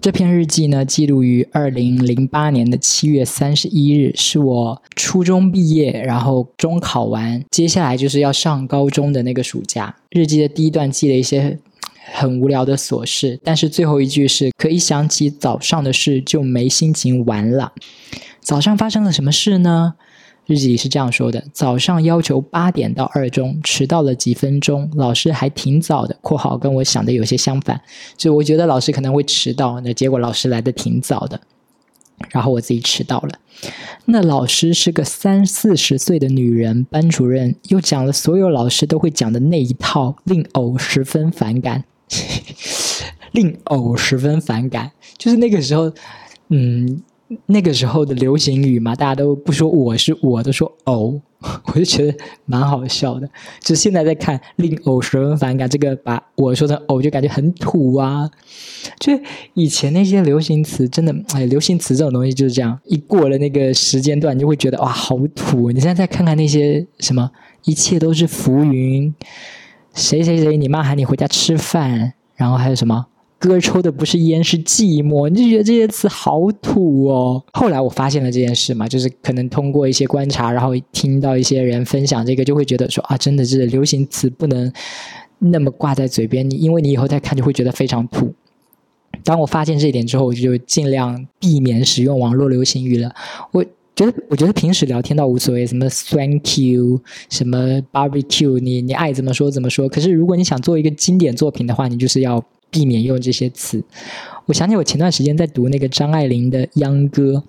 这篇日记呢，记录于二零零八年的七月三十一日，是我初中毕业，然后中考完，接下来就是要上高中的那个暑假。日记的第一段记了一些很无聊的琐事，但是最后一句是可以想起早上的事就没心情玩了。早上发生了什么事呢？日记里是这样说的：早上要求八点到二中，迟到了几分钟，老师还挺早的（括号跟我想的有些相反），就我觉得老师可能会迟到，那结果老师来的挺早的，然后我自己迟到了。那老师是个三四十岁的女人，班主任又讲了所有老师都会讲的那一套，令偶十分反感，令偶十分反感。就是那个时候，嗯。那个时候的流行语嘛，大家都不说我是我，都说偶，我就觉得蛮好笑的。就现在在看，令偶十分反感。这个把我说成偶，就感觉很土啊。就以前那些流行词，真的，哎，流行词这种东西就是这样，一过了那个时间段，你就会觉得哇，好土。你现在再看看那些什么，一切都是浮云，谁谁谁，你妈喊你回家吃饭，然后还有什么？歌抽的不是烟是寂寞，你就觉得这些词好土哦。后来我发现了这件事嘛，就是可能通过一些观察，然后听到一些人分享这个，就会觉得说啊，真的是流行词不能那么挂在嘴边，你因为你以后再看就会觉得非常土。当我发现这一点之后，我就尽量避免使用网络流行语了。我觉得，我觉得平时聊天倒无所谓，什么 Thank you，什么 Barbecue，你你爱怎么说怎么说。可是如果你想做一个经典作品的话，你就是要。避免用这些词。我想起我前段时间在读那个张爱玲的《秧歌》，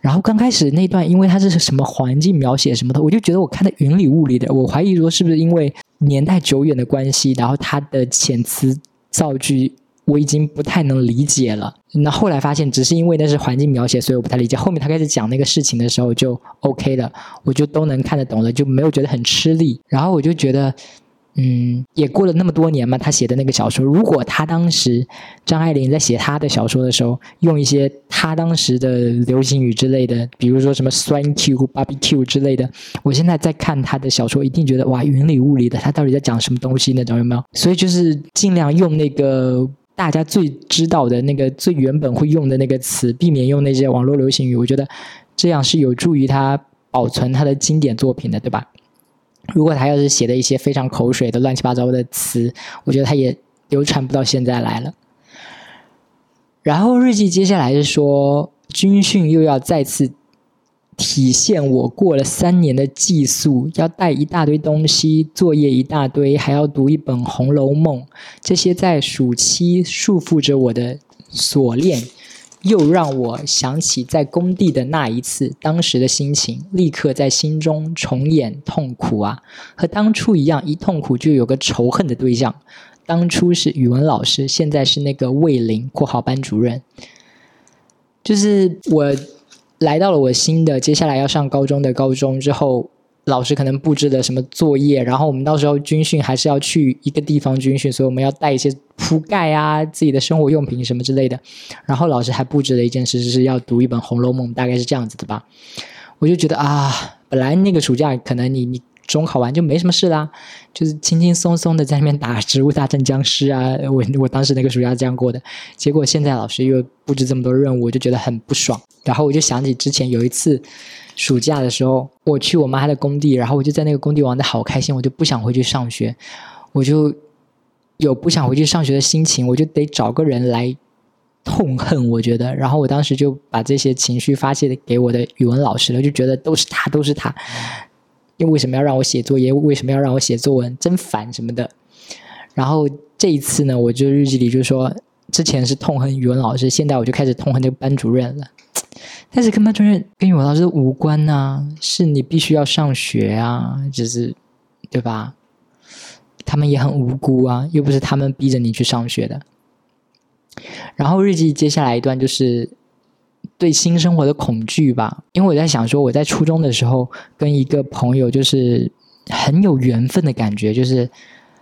然后刚开始那段，因为它是什么环境描写什么的，我就觉得我看的云里雾里的。我怀疑说是不是因为年代久远的关系，然后它的遣词造句我已经不太能理解了。那后来发现，只是因为那是环境描写，所以我不太理解。后面他开始讲那个事情的时候，就 OK 了，我就都能看得懂了，就没有觉得很吃力。然后我就觉得。嗯，也过了那么多年嘛，他写的那个小说，如果他当时张爱玲在写他的小说的时候，用一些他当时的流行语之类的，比如说什么酸 Q、“barbecue” 之类的，我现在在看他的小说，一定觉得哇，云里雾里的，他到底在讲什么东西那种有没有？所以就是尽量用那个大家最知道的那个最原本会用的那个词，避免用那些网络流行语。我觉得这样是有助于他保存他的经典作品的，对吧？如果他要是写的一些非常口水的乱七八糟的词，我觉得他也流传不到现在来了。然后日记接下来是说，军训又要再次体现我过了三年的寄宿，要带一大堆东西，作业一大堆，还要读一本《红楼梦》，这些在暑期束缚着我的锁链。又让我想起在工地的那一次，当时的心情立刻在心中重演痛苦啊！和当初一样，一痛苦就有个仇恨的对象。当初是语文老师，现在是那个魏林（括号班主任）。就是我来到了我新的接下来要上高中的高中之后。老师可能布置的什么作业，然后我们到时候军训还是要去一个地方军训，所以我们要带一些铺盖啊、自己的生活用品什么之类的。然后老师还布置了一件事，就是要读一本《红楼梦》，大概是这样子的吧。我就觉得啊，本来那个暑假可能你你中考完就没什么事啦，就是轻轻松松的在那边打《植物大战僵尸》啊。我我当时那个暑假这样过的，结果现在老师又布置这么多任务，我就觉得很不爽。然后我就想起之前有一次。暑假的时候，我去我妈的工地，然后我就在那个工地玩的好开心，我就不想回去上学，我就有不想回去上学的心情，我就得找个人来痛恨，我觉得，然后我当时就把这些情绪发泄给我的语文老师了，就觉得都是他，都是他，又为什么要让我写作业，为什么要让我写作文，真烦什么的。然后这一次呢，我就日记里就说，之前是痛恨语文老师，现在我就开始痛恨那个班主任了。但是跟班主任跟语文老师无关呐，是你必须要上学啊，就是对吧？他们也很无辜啊，又不是他们逼着你去上学的。然后日记接下来一段就是对新生活的恐惧吧，因为我在想说，我在初中的时候跟一个朋友就是很有缘分的感觉，就是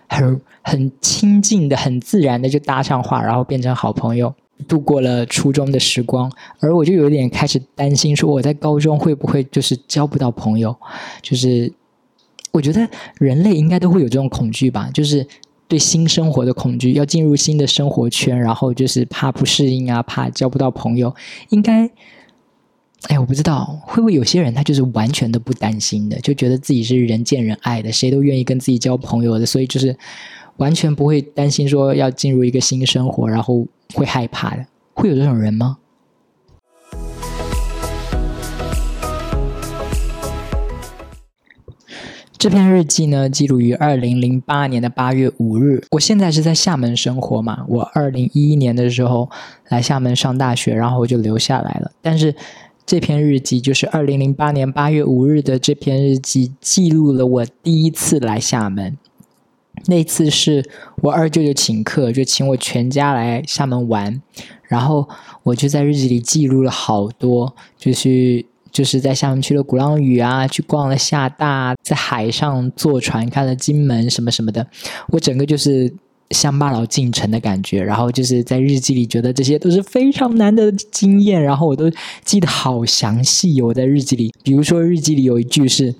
很很亲近的、很自然的就搭上话，然后变成好朋友。度过了初中的时光，而我就有点开始担心，说我在高中会不会就是交不到朋友？就是我觉得人类应该都会有这种恐惧吧，就是对新生活的恐惧，要进入新的生活圈，然后就是怕不适应啊，怕交不到朋友。应该，哎，我不知道会不会有些人他就是完全都不担心的，就觉得自己是人见人爱的，谁都愿意跟自己交朋友的，所以就是完全不会担心说要进入一个新生活，然后会害怕的。会有这种人吗？这篇日记呢，记录于二零零八年的八月五日。我现在是在厦门生活嘛，我二零一一年的时候来厦门上大学，然后我就留下来了。但是这篇日记就是二零零八年八月五日的这篇日记，记录了我第一次来厦门。那次是我二舅舅请客，就请我全家来厦门玩，然后我就在日记里记录了好多，就是。就是在厦门去了鼓浪屿啊，去逛了厦大，在海上坐船看了金门什么什么的，我整个就是乡巴佬进城的感觉。然后就是在日记里觉得这些都是非常难得的经验，然后我都记得好详细。我在日记里，比如说日记里有一句是：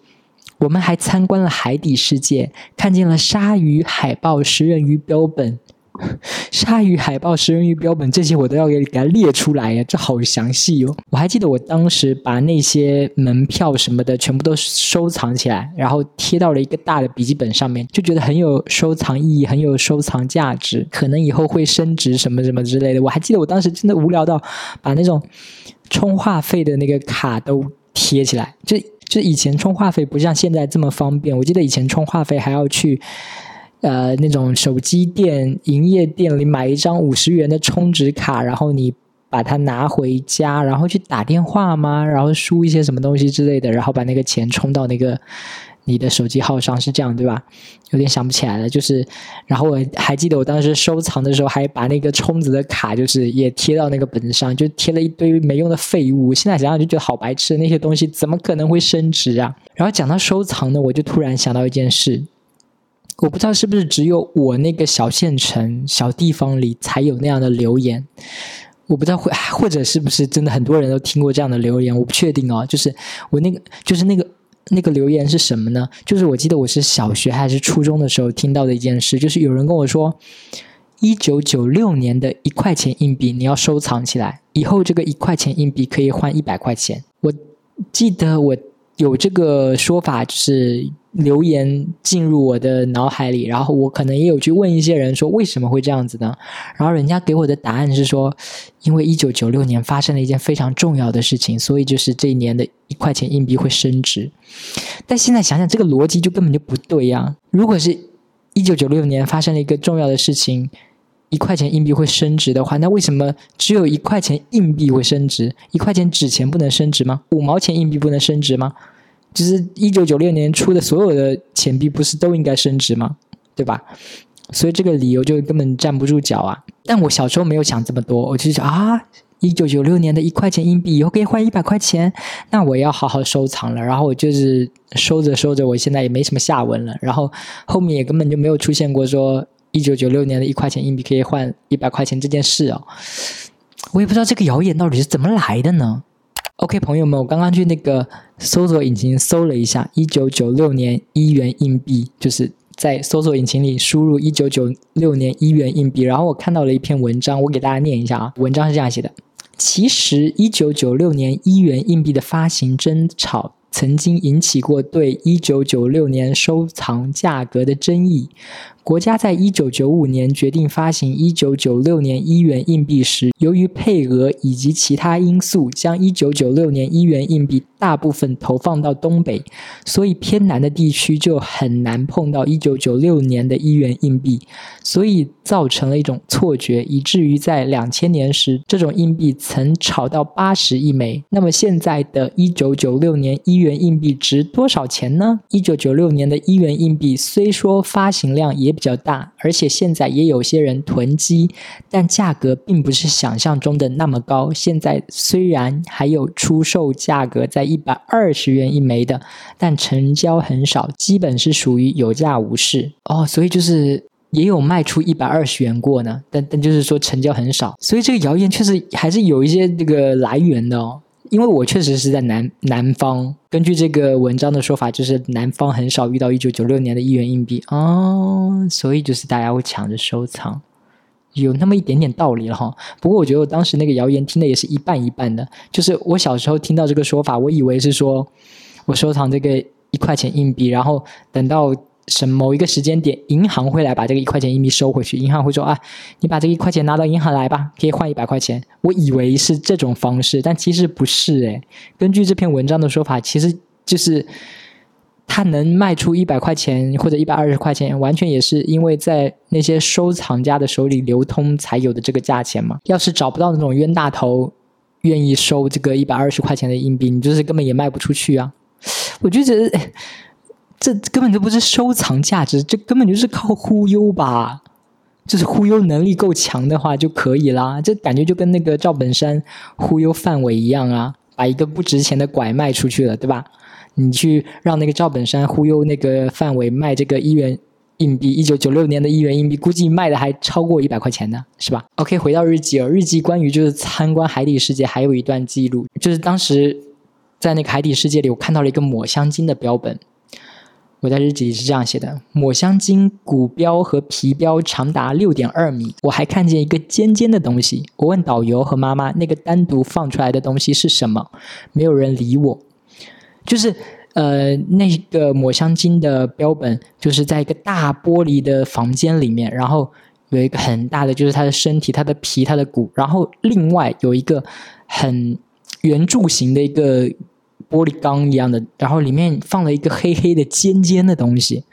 我们还参观了海底世界，看见了鲨鱼、海豹、食人鱼标本。鲨鱼、海豹、食人鱼标本这些我都要给给它列出来呀，这好详细哦！我还记得我当时把那些门票什么的全部都收藏起来，然后贴到了一个大的笔记本上面，就觉得很有收藏意义，很有收藏价值，可能以后会升值什么什么之类的。我还记得我当时真的无聊到把那种充话费的那个卡都贴起来，就就以前充话费不像现在这么方便，我记得以前充话费还要去。呃，那种手机店、营业店里买一张五十元的充值卡，然后你把它拿回家，然后去打电话吗？然后输一些什么东西之类的，然后把那个钱充到那个你的手机号上，是这样对吧？有点想不起来了。就是，然后我还记得我当时收藏的时候，还把那个充值的卡，就是也贴到那个本子上，就贴了一堆没用的废物。现在想想就觉得好白痴，那些东西怎么可能会升值啊？然后讲到收藏呢，我就突然想到一件事。我不知道是不是只有我那个小县城、小地方里才有那样的留言，我不知道会或者是不是真的很多人都听过这样的留言，我不确定哦。就是我那个，就是那个那个留言是什么呢？就是我记得我是小学还是初中的时候听到的一件事，就是有人跟我说，一九九六年的一块钱硬币你要收藏起来，以后这个一块钱硬币可以换一百块钱。我记得我有这个说法，就是。留言进入我的脑海里，然后我可能也有去问一些人说为什么会这样子呢？然后人家给我的答案是说，因为一九九六年发生了一件非常重要的事情，所以就是这一年的一块钱硬币会升值。但现在想想，这个逻辑就根本就不对呀！如果是一九九六年发生了一个重要的事情，一块钱硬币会升值的话，那为什么只有一块钱硬币会升值？一块钱纸钱不能升值吗？五毛钱硬币不能升值吗？就是一九九六年出的所有的钱币，不是都应该升值吗？对吧？所以这个理由就根本站不住脚啊！但我小时候没有想这么多，我就想啊，一九九六年的一块钱硬币以后可以换一百块钱，那我要好好收藏了。然后我就是收着收着，我现在也没什么下文了。然后后面也根本就没有出现过说一九九六年的一块钱硬币可以换一百块钱这件事哦。我也不知道这个谣言到底是怎么来的呢？OK，朋友们，我刚刚去那个搜索引擎搜了一下，一九九六年一元硬币，就是在搜索引擎里输入一九九六年一元硬币，然后我看到了一篇文章，我给大家念一下啊，文章是这样写的：其实一九九六年一元硬币的发行争吵。曾经引起过对一九九六年收藏价格的争议。国家在一九九五年决定发行一九九六年一元硬币时，由于配额以及其他因素，将一九九六年一元硬币大部分投放到东北，所以偏南的地区就很难碰到一九九六年的一元硬币，所以造成了一种错觉，以至于在两千年时，这种硬币曾炒到八十亿枚。那么现在的一九九六年一元硬币值多少钱呢？一九九六年的一元硬币虽说发行量也。比较大，而且现在也有些人囤积，但价格并不是想象中的那么高。现在虽然还有出售价格在一百二十元一枚的，但成交很少，基本是属于有价无市哦。所以就是也有卖出一百二十元过呢，但但就是说成交很少。所以这个谣言确实还是有一些这个来源的哦。因为我确实是在南南方，根据这个文章的说法，就是南方很少遇到一九九六年的一元硬币哦，所以就是大家会抢着收藏，有那么一点点道理了哈。不过我觉得我当时那个谣言听的也是一半一半的，就是我小时候听到这个说法，我以为是说我收藏这个一块钱硬币，然后等到。什某一个时间点，银行会来把这个一块钱硬币收回去。银行会说：“啊，你把这一块钱拿到银行来吧，可以换一百块钱。”我以为是这种方式，但其实不是。诶，根据这篇文章的说法，其实就是他能卖出一百块钱或者一百二十块钱，完全也是因为在那些收藏家的手里流通才有的这个价钱嘛。要是找不到那种冤大头愿意收这个一百二十块钱的硬币，你就是根本也卖不出去啊。我就觉得。这根本就不是收藏价值，这根本就是靠忽悠吧？就是忽悠能力够强的话就可以啦。这感觉就跟那个赵本山忽悠范伟一样啊，把一个不值钱的拐卖出去了，对吧？你去让那个赵本山忽悠那个范伟卖这个一元硬币，一九九六年的一元硬币，估计卖的还超过一百块钱呢，是吧？OK，回到日记哦，日记关于就是参观海底世界还有一段记录，就是当时在那个海底世界里，我看到了一个抹香鲸的标本。我在日记里是这样写的：抹香鲸骨标和皮标长达六点二米。我还看见一个尖尖的东西。我问导游和妈妈，那个单独放出来的东西是什么？没有人理我。就是呃，那个抹香鲸的标本，就是在一个大玻璃的房间里面，然后有一个很大的，就是它的身体、它的皮、它的骨，然后另外有一个很圆柱形的一个。玻璃缸一样的，然后里面放了一个黑黑的尖尖的东西，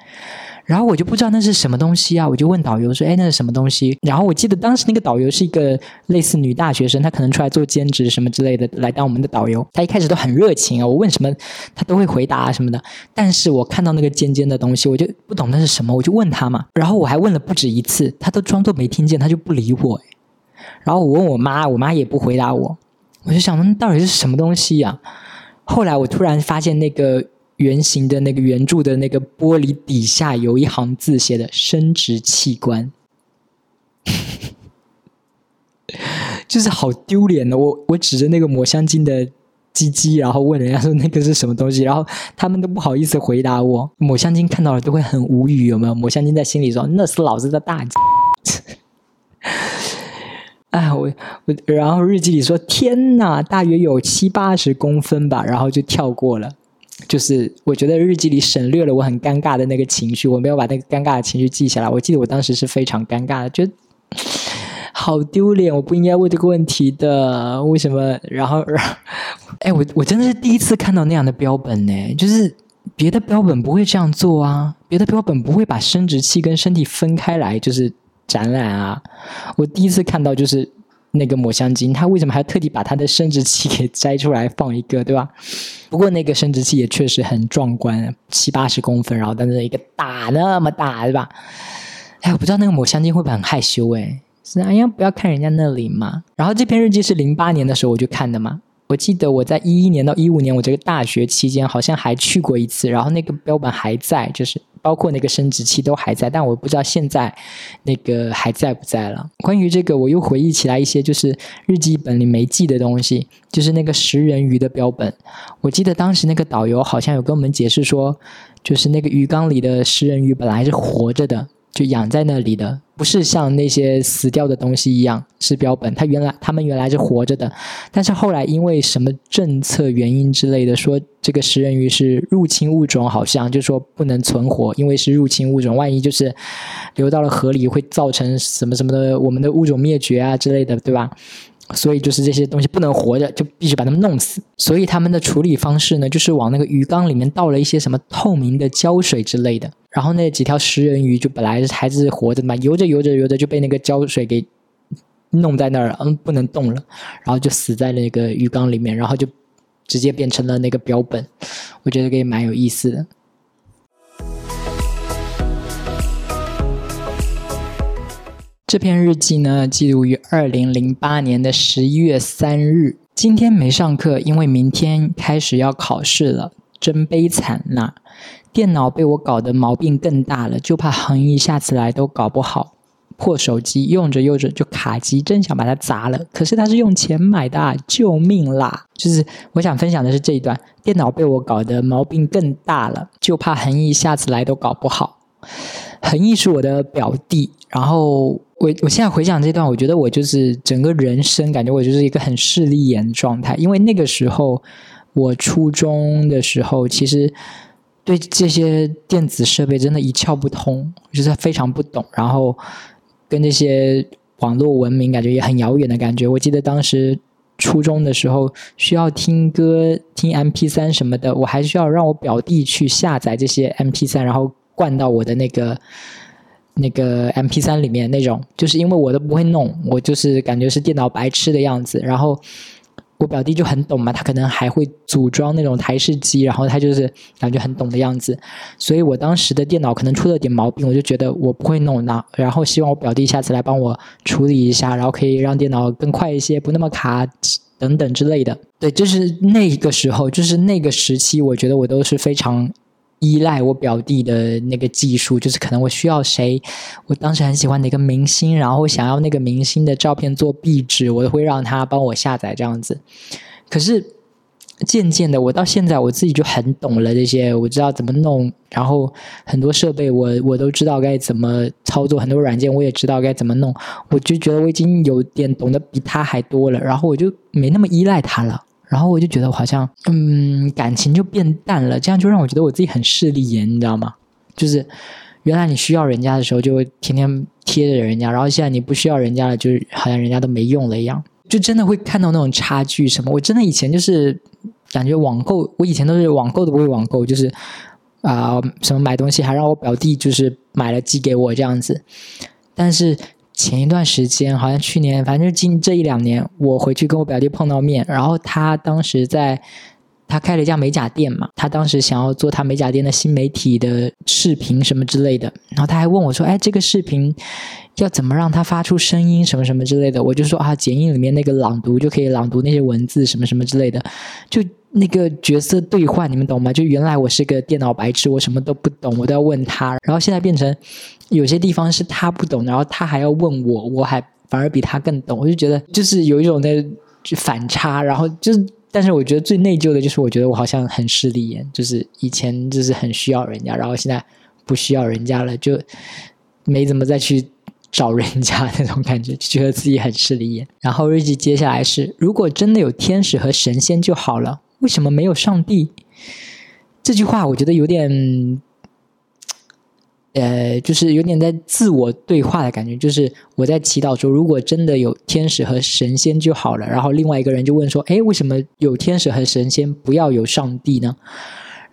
然后我就不知道那是什么东西啊，我就问导游说：“哎，那是什么东西？”然后我记得当时那个导游是一个类似女大学生，她可能出来做兼职什么之类的，来当我们的导游。她一开始都很热情啊，我问什么她都会回答什么的。但是我看到那个尖尖的东西，我就不懂那是什么，我就问他嘛。然后我还问了不止一次，他都装作没听见，他就不理我。然后我问我妈，我妈也不回答我。我就想，那到底是什么东西呀？后来我突然发现，那个圆形的那个圆柱的那个玻璃底下有一行字，写的“生殖器官”，就是好丢脸的。我我指着那个抹香鲸的鸡鸡，然后问人家说那个是什么东西，然后他们都不好意思回答我。抹香鲸看到了都会很无语，有没有？抹香鲸在心里说：“那是老子的大。”哎，我我，然后日记里说，天呐，大约有七八十公分吧，然后就跳过了。就是我觉得日记里省略了我很尴尬的那个情绪，我没有把那个尴尬的情绪记下来。我记得我当时是非常尴尬的，觉得好丢脸，我不应该问这个问题的，为什么？然后，哎，我我真的是第一次看到那样的标本呢，就是别的标本不会这样做啊，别的标本不会把生殖器跟身体分开来，就是。展览啊！我第一次看到就是那个抹香鲸，它为什么还特地把它的生殖器给摘出来放一个，对吧？不过那个生殖器也确实很壮观，七八十公分，然后但是一个大那么大，对吧？哎，我不知道那个抹香鲸会不会很害羞？哎，是哎呀，不要看人家那里嘛。然后这篇日记是零八年的时候我就看的嘛。我记得我在一一年到一五年，我这个大学期间好像还去过一次，然后那个标本还在，就是包括那个生殖器都还在，但我不知道现在那个还在不在了。关于这个，我又回忆起来一些就是日记本里没记的东西，就是那个食人鱼的标本。我记得当时那个导游好像有跟我们解释说，就是那个鱼缸里的食人鱼本来是活着的。就养在那里的，不是像那些死掉的东西一样是标本。它原来他们原来是活着的，但是后来因为什么政策原因之类的，说这个食人鱼是入侵物种，好像就说不能存活，因为是入侵物种，万一就是流到了河里，会造成什么什么的，我们的物种灭绝啊之类的，对吧？所以就是这些东西不能活着，就必须把它们弄死。所以他们的处理方式呢，就是往那个鱼缸里面倒了一些什么透明的胶水之类的。然后那几条食人鱼就本来还是活着嘛，游着游着游着就被那个胶水给弄在那儿了，嗯，不能动了，然后就死在那个鱼缸里面，然后就直接变成了那个标本。我觉得也蛮有意思的。这篇日记呢，记录于二零零八年的十一月三日。今天没上课，因为明天开始要考试了，真悲惨呐！电脑被我搞得毛病更大了，就怕恒毅下次来都搞不好。破手机，用着用着就卡机，真想把它砸了。可是它是用钱买的，啊救命啦！就是我想分享的是这一段，电脑被我搞得毛病更大了，就怕恒毅下次来都搞不好。恒毅是我的表弟，然后我我现在回想这段，我觉得我就是整个人生感觉我就是一个很势利眼的状态，因为那个时候我初中的时候，其实。对这些电子设备真的一窍不通，就是非常不懂，然后跟那些网络文明感觉也很遥远的感觉。我记得当时初中的时候需要听歌、听 M P 三什么的，我还需要让我表弟去下载这些 M P 三，然后灌到我的那个那个 M P 三里面那种。就是因为我都不会弄，我就是感觉是电脑白痴的样子，然后。我表弟就很懂嘛，他可能还会组装那种台式机，然后他就是感觉很懂的样子。所以我当时的电脑可能出了点毛病，我就觉得我不会弄那，然后希望我表弟下次来帮我处理一下，然后可以让电脑更快一些，不那么卡等等之类的。对，就是那个时候，就是那个时期，我觉得我都是非常。依赖我表弟的那个技术，就是可能我需要谁，我当时很喜欢哪个明星，然后想要那个明星的照片做壁纸，我都会让他帮我下载这样子。可是渐渐的，我到现在我自己就很懂了这些，我知道怎么弄，然后很多设备我我都知道该怎么操作，很多软件我也知道该怎么弄，我就觉得我已经有点懂得比他还多了，然后我就没那么依赖他了。然后我就觉得好像，嗯，感情就变淡了，这样就让我觉得我自己很势利眼，你知道吗？就是原来你需要人家的时候，就会天天贴着人家，然后现在你不需要人家了，就是好像人家都没用了一样，就真的会看到那种差距什么。我真的以前就是感觉网购，我以前都是网购都不会网购，就是啊什么买东西还让我表弟就是买了寄给我这样子，但是。前一段时间，好像去年，反正近这一两年，我回去跟我表弟碰到面，然后他当时在，他开了一家美甲店嘛，他当时想要做他美甲店的新媒体的视频什么之类的，然后他还问我说：“哎，这个视频要怎么让它发出声音什么什么之类的？”我就说：“啊，剪映里面那个朗读就可以朗读那些文字什么什么之类的，就。”那个角色兑换，你们懂吗？就原来我是个电脑白痴，我什么都不懂，我都要问他。然后现在变成有些地方是他不懂，然后他还要问我，我还反而比他更懂。我就觉得就是有一种那反差。然后就，但是我觉得最内疚的就是，我觉得我好像很势利眼，就是以前就是很需要人家，然后现在不需要人家了，就没怎么再去找人家那种感觉，就觉得自己很势利眼。然后日记接下来是：如果真的有天使和神仙就好了。为什么没有上帝？这句话我觉得有点，呃，就是有点在自我对话的感觉。就是我在祈祷说，如果真的有天使和神仙就好了。然后另外一个人就问说：“哎，为什么有天使和神仙，不要有上帝呢？”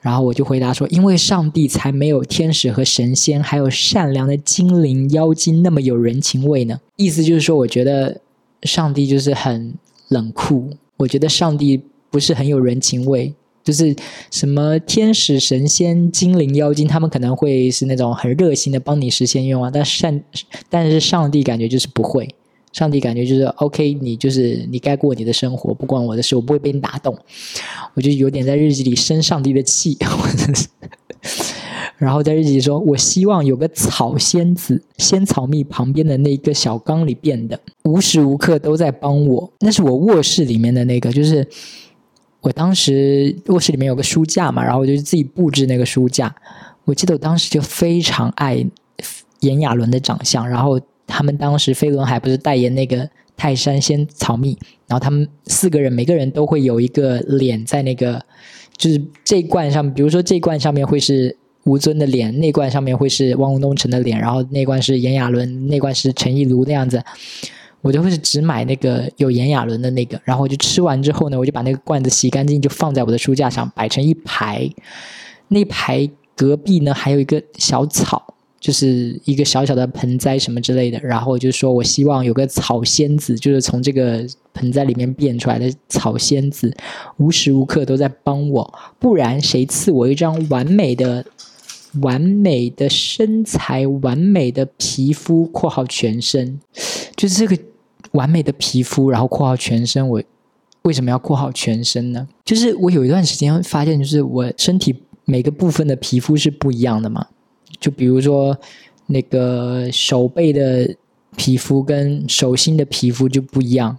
然后我就回答说：“因为上帝才没有天使和神仙，还有善良的精灵、妖精那么有人情味呢。”意思就是说，我觉得上帝就是很冷酷。我觉得上帝。不是很有人情味，就是什么天使、神仙、精灵、妖精，他们可能会是那种很热心的帮你实现愿望，但善，但是上帝感觉就是不会，上帝感觉就是 OK，你就是你该过你的生活，不关我的事，我不会被你打动。我就有点在日记里生上帝的气，然后在日记里说，我希望有个草仙子，仙草蜜旁边的那一个小缸里变的，无时无刻都在帮我。那是我卧室里面的那个，就是。我当时卧室里面有个书架嘛，然后我就自己布置那个书架。我记得我当时就非常爱炎亚纶的长相，然后他们当时飞轮海不是代言那个泰山仙草蜜，然后他们四个人每个人都会有一个脸在那个，就是这罐上，比如说这罐上面会是吴尊的脸，那罐上面会是汪东城的脸，然后那罐是炎亚纶，那罐是陈亦儒那样子。我就会是只买那个有炎亚纶的那个，然后我就吃完之后呢，我就把那个罐子洗干净，就放在我的书架上，摆成一排。那排隔壁呢还有一个小草，就是一个小小的盆栽什么之类的。然后我就说我希望有个草仙子，就是从这个盆栽里面变出来的草仙子，无时无刻都在帮我，不然谁赐我一张完美的、完美的身材、完美的皮肤（括号全身），就是这个。完美的皮肤，然后括号全身。我为什么要括号全身呢？就是我有一段时间发现，就是我身体每个部分的皮肤是不一样的嘛。就比如说那个手背的皮肤跟手心的皮肤就不一样，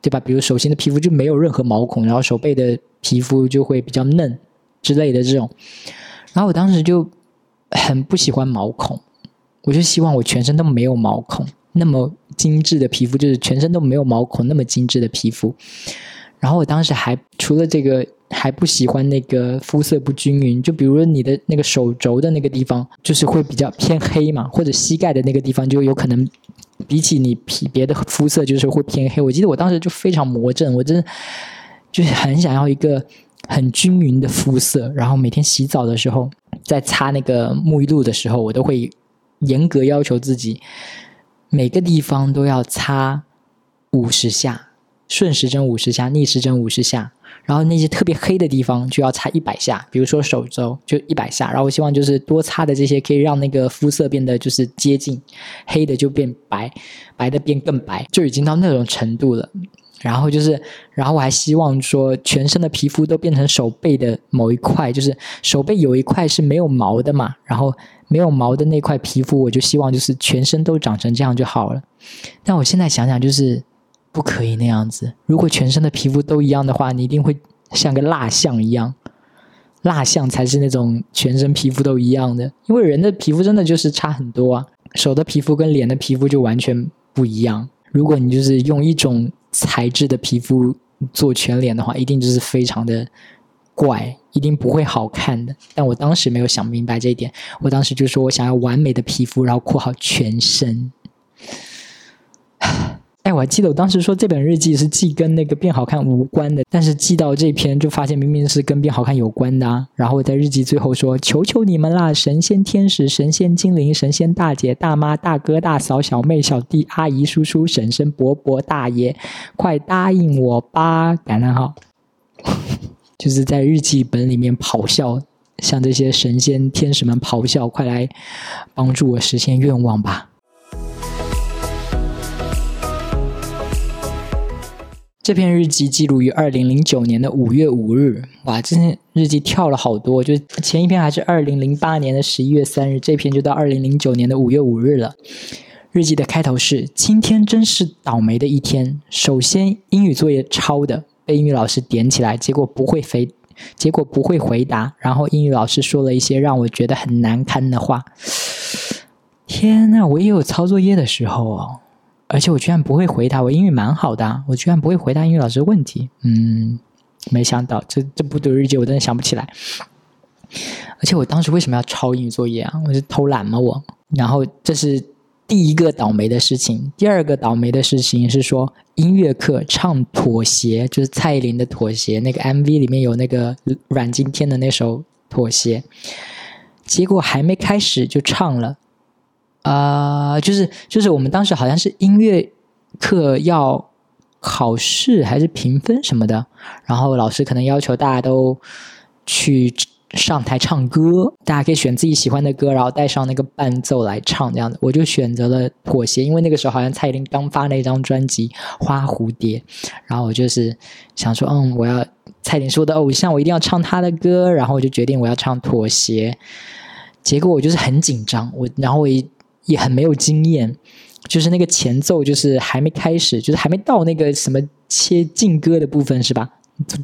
对吧？比如手心的皮肤就没有任何毛孔，然后手背的皮肤就会比较嫩之类的这种。然后我当时就很不喜欢毛孔，我就希望我全身都没有毛孔，那么精致的皮肤，就是全身都没有毛孔那么精致的皮肤。然后我当时还除了这个。还不喜欢那个肤色不均匀，就比如说你的那个手肘的那个地方，就是会比较偏黑嘛，或者膝盖的那个地方就有可能比起你皮别的肤色就是会偏黑。我记得我当时就非常魔怔，我真的就是很想要一个很均匀的肤色，然后每天洗澡的时候，在擦那个沐浴露的时候，我都会严格要求自己每个地方都要擦五十下，顺时针五十下，逆时针五十下。然后那些特别黑的地方就要擦一百下，比如说手肘就一百下。然后我希望就是多擦的这些可以让那个肤色变得就是接近黑的就变白，白的变更白，就已经到那种程度了。然后就是，然后我还希望说全身的皮肤都变成手背的某一块，就是手背有一块是没有毛的嘛。然后没有毛的那块皮肤，我就希望就是全身都长成这样就好了。但我现在想想就是。不可以那样子。如果全身的皮肤都一样的话，你一定会像个蜡像一样。蜡像才是那种全身皮肤都一样的，因为人的皮肤真的就是差很多啊。手的皮肤跟脸的皮肤就完全不一样。如果你就是用一种材质的皮肤做全脸的话，一定就是非常的怪，一定不会好看的。但我当时没有想明白这一点，我当时就说我想要完美的皮肤，然后括号全身。哎，我还记得我当时说这本日记是记跟那个变好看无关的，但是记到这篇就发现明明是跟变好看有关的。啊然后我在日记最后说：“求求你们啦，神仙、天使、神仙、精灵、神仙大姐、大妈、大哥、大嫂、小妹、小弟、阿姨、叔叔、婶婶、伯伯、大爷，快答应我吧！”感叹号，就是在日记本里面咆哮，向这些神仙、天使们咆哮：“快来帮助我实现愿望吧！”这篇日记记录于二零零九年的五月五日。哇，这篇日记跳了好多，就前一篇还是二零零八年的十一月三日，这篇就到二零零九年的五月五日了。日记的开头是：今天真是倒霉的一天。首先，英语作业抄的被英语老师点起来，结果不会回，结果不会回答。然后英语老师说了一些让我觉得很难堪的话。天呐，我也有抄作业的时候哦。而且我居然不会回答，我英语蛮好的，我居然不会回答英语老师的问题。嗯，没想到这这不读日记我真的想不起来。而且我当时为什么要抄英语作业啊？我是偷懒吗？我。然后这是第一个倒霉的事情。第二个倒霉的事情是说音乐课唱《妥协》，就是蔡依林的《妥协》，那个 MV 里面有那个阮经天的那首《妥协》，结果还没开始就唱了。啊，就是就是我们当时好像是音乐课要考试还是评分什么的，然后老师可能要求大家都去上台唱歌，大家可以选自己喜欢的歌，然后带上那个伴奏来唱这样子。我就选择了妥协，因为那个时候好像蔡依林刚发那张专辑《花蝴蝶》，然后我就是想说，嗯，我要蔡依林是我的偶像，我一定要唱她的歌，然后我就决定我要唱妥协。结果我就是很紧张，我然后我一。也很没有经验，就是那个前奏，就是还没开始，就是还没到那个什么切劲歌的部分，是吧？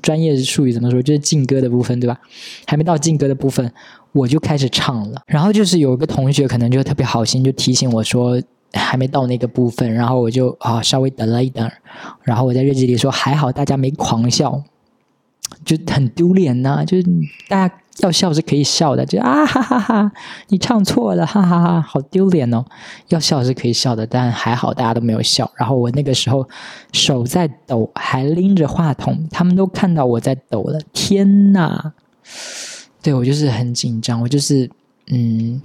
专业术语怎么说？就是劲歌的部分，对吧？还没到劲歌的部分，我就开始唱了。然后就是有一个同学可能就特别好心，就提醒我说还没到那个部分，然后我就啊稍微等了一等，然后我在日记里说还好大家没狂笑。就很丢脸呐，就是大家要笑是可以笑的，就啊哈哈哈，你唱错了，哈哈哈，好丢脸哦。要笑是可以笑的，但还好大家都没有笑。然后我那个时候手在抖，还拎着话筒，他们都看到我在抖了。天呐，对我就是很紧张，我就是嗯，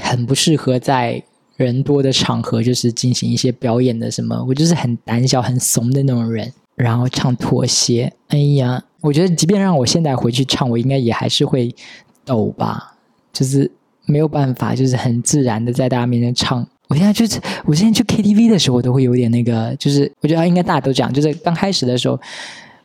很不适合在人多的场合就是进行一些表演的什么，我就是很胆小、很怂的那种人。然后唱妥协，哎呀。我觉得，即便让我现在回去唱，我应该也还是会抖吧，就是没有办法，就是很自然的在大家面前唱。我现在就是，我现在去 KTV 的时候，我都会有点那个，就是我觉得应该大家都这样，就是刚开始的时候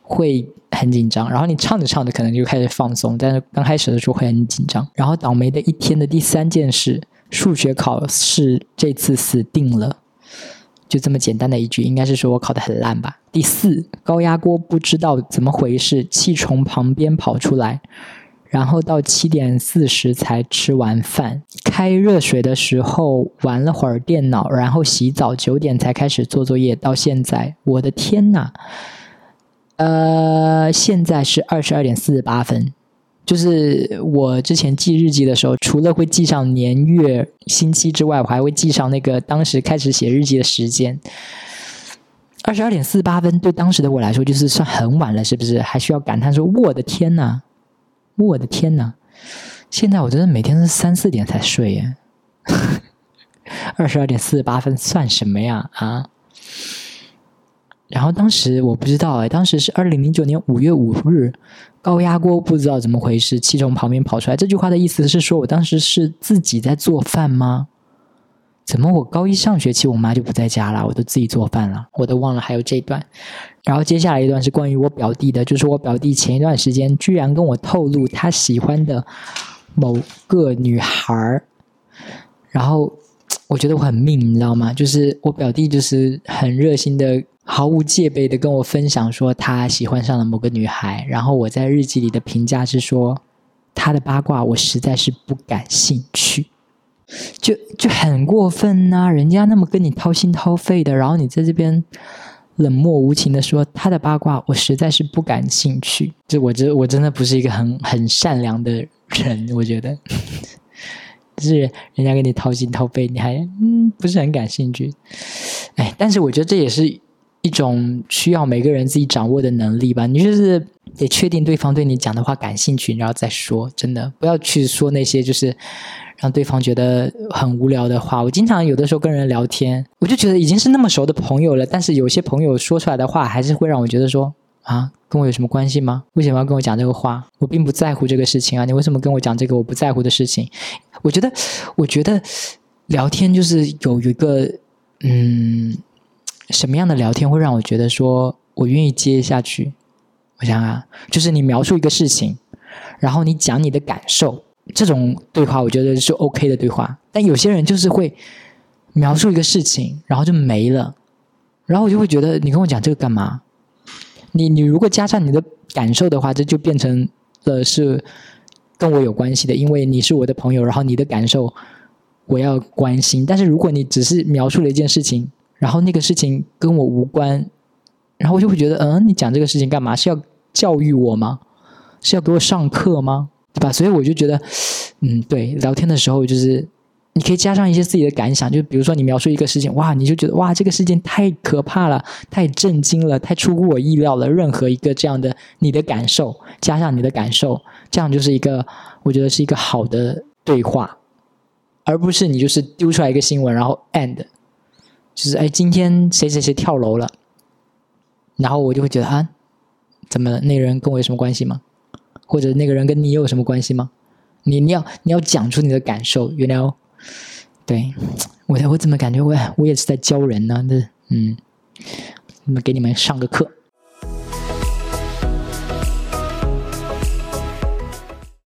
会很紧张，然后你唱着唱着可能就开始放松，但是刚开始的时候会很紧张。然后倒霉的一天的第三件事，数学考试这次死定了。就这么简单的一句，应该是说我考的很烂吧。第四，高压锅不知道怎么回事，气从旁边跑出来，然后到七点四十才吃完饭。开热水的时候玩了会儿电脑，然后洗澡，九点才开始做作业，到现在，我的天呐！呃，现在是二十二点四十八分。就是我之前记日记的时候，除了会记上年月星期之外，我还会记上那个当时开始写日记的时间。二十二点四十八分，对当时的我来说，就是算很晚了，是不是？还需要感叹说：“我的天呐，我的天呐！”现在我真的每天是三四点才睡耶。二十二点四十八分算什么呀？啊！然后当时我不知道哎，当时是二零零九年五月五日，高压锅不知道怎么回事，气从旁边跑出来。这句话的意思是说我当时是自己在做饭吗？怎么我高一上学期我妈就不在家了，我都自己做饭了，我都忘了还有这段。然后接下来一段是关于我表弟的，就是我表弟前一段时间居然跟我透露他喜欢的某个女孩儿，然后我觉得我很命，你知道吗？就是我表弟就是很热心的。毫无戒备的跟我分享说他喜欢上了某个女孩，然后我在日记里的评价是说他的八卦我实在是不感兴趣，就就很过分呐！人家那么跟你掏心掏肺的，然后你在这边冷漠无情的说他的八卦我实在是不感兴趣，就我这我真的不是一个很很善良的人，我觉得，就是人家跟你掏心掏肺，你还嗯不是很感兴趣，哎，但是我觉得这也是。一种需要每个人自己掌握的能力吧，你就是得确定对方对你讲的话感兴趣，然后再说。真的不要去说那些就是让对方觉得很无聊的话。我经常有的时候跟人聊天，我就觉得已经是那么熟的朋友了，但是有些朋友说出来的话还是会让我觉得说啊，跟我有什么关系吗？为什么要跟我讲这个话？我并不在乎这个事情啊，你为什么跟我讲这个我不在乎的事情？我觉得，我觉得聊天就是有一个嗯。什么样的聊天会让我觉得说我愿意接下去？我想啊，就是你描述一个事情，然后你讲你的感受，这种对话我觉得是 OK 的对话。但有些人就是会描述一个事情，然后就没了，然后我就会觉得你跟我讲这个干嘛？你你如果加上你的感受的话，这就变成了是跟我有关系的，因为你是我的朋友，然后你的感受我要关心。但是如果你只是描述了一件事情，然后那个事情跟我无关，然后我就会觉得，嗯，你讲这个事情干嘛？是要教育我吗？是要给我上课吗？对吧？所以我就觉得，嗯，对，聊天的时候就是你可以加上一些自己的感想，就比如说你描述一个事情，哇，你就觉得哇，这个事情太可怕了，太震惊了，太出乎我意料了。任何一个这样的你的感受，加上你的感受，这样就是一个我觉得是一个好的对话，而不是你就是丢出来一个新闻，然后 end。就是哎，今天谁谁谁跳楼了，然后我就会觉得啊，怎么那个人跟我有什么关系吗？或者那个人跟你有什么关系吗？你你要你要讲出你的感受，you know？对我我怎么感觉我我也是在教人呢？那嗯，那给你们上个课。